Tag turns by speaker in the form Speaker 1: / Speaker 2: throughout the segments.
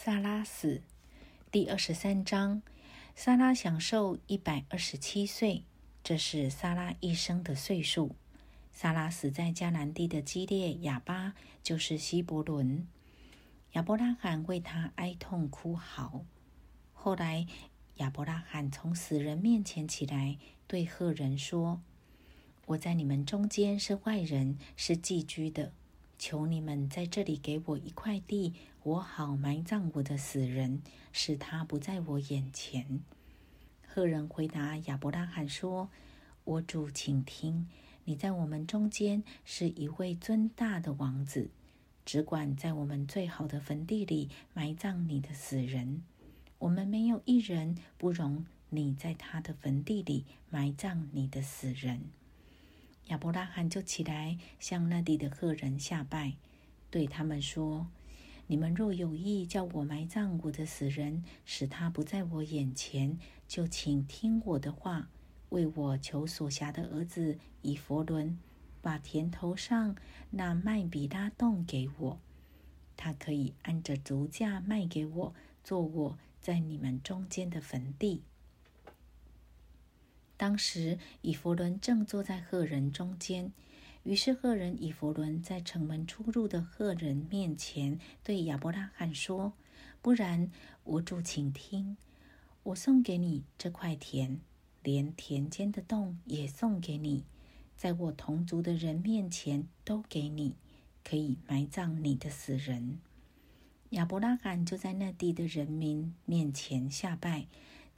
Speaker 1: 萨拉死，第二十三章。萨拉享受一百二十七岁，这是萨拉一生的岁数。萨拉死在迦南地的基列亚巴，就是希伯伦。亚伯拉罕为他哀痛哭嚎。后来，亚伯拉罕从死人面前起来，对赫人说：“我在你们中间是外人，是寄居的。求你们在这里给我一块地。”我好埋葬我的死人，使他不在我眼前。赫人回答亚伯拉罕说：“我主，请听，你在我们中间是一位尊大的王子，只管在我们最好的坟地里埋葬你的死人。我们没有一人不容你在他的坟地里埋葬你的死人。”亚伯拉罕就起来向那地的客人下拜，对他们说。你们若有意叫我埋葬我的死人，使他不在我眼前，就请听我的话，为我求所辖的儿子以佛伦，把田头上那麦比拉洞给我，他可以按着足价卖给我，做我在你们中间的坟地。当时以佛伦正坐在赫人中间。于是赫人以弗伦在城门出入的赫人面前对亚伯拉罕说：“不然，我主请听，我送给你这块田，连田间的洞也送给你，在我同族的人面前都给你，可以埋葬你的死人。”亚伯拉罕就在那地的人民面前下拜，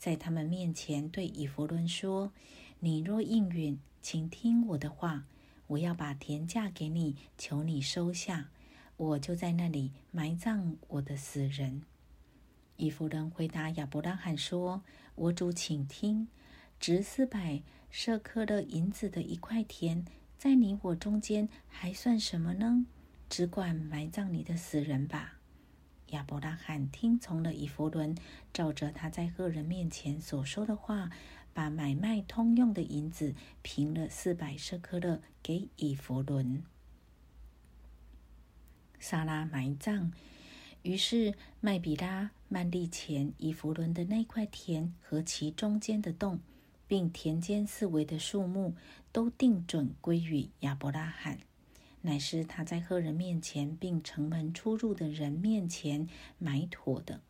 Speaker 1: 在他们面前对以弗伦说：“你若应允，请听我的话。”我要把田价给你，求你收下，我就在那里埋葬我的死人。以弗伦回答亚伯拉罕说：“我主，请听，值四百舍克勒银子的一块田，在你我中间还算什么呢？只管埋葬你的死人吧。”亚伯拉罕听从了以弗伦，照着他在赫人面前所说的话。把买卖通用的银子平了四百舍克勒给以弗伦。萨拉埋葬，于是麦比拉、曼利前以弗伦的那块田和其中间的洞，并田间四围的树木，都定准归于亚伯拉罕，乃是他在赫人面前，并城门出入的人面前埋妥的。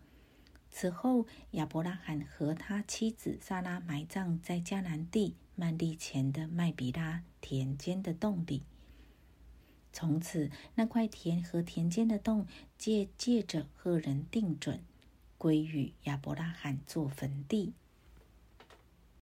Speaker 1: 此后，亚伯拉罕和他妻子萨拉埋葬在迦南地曼利前的麦比拉田间的洞里。从此，那块田和田间的洞借借着赫人定准，归于亚伯拉罕做坟地。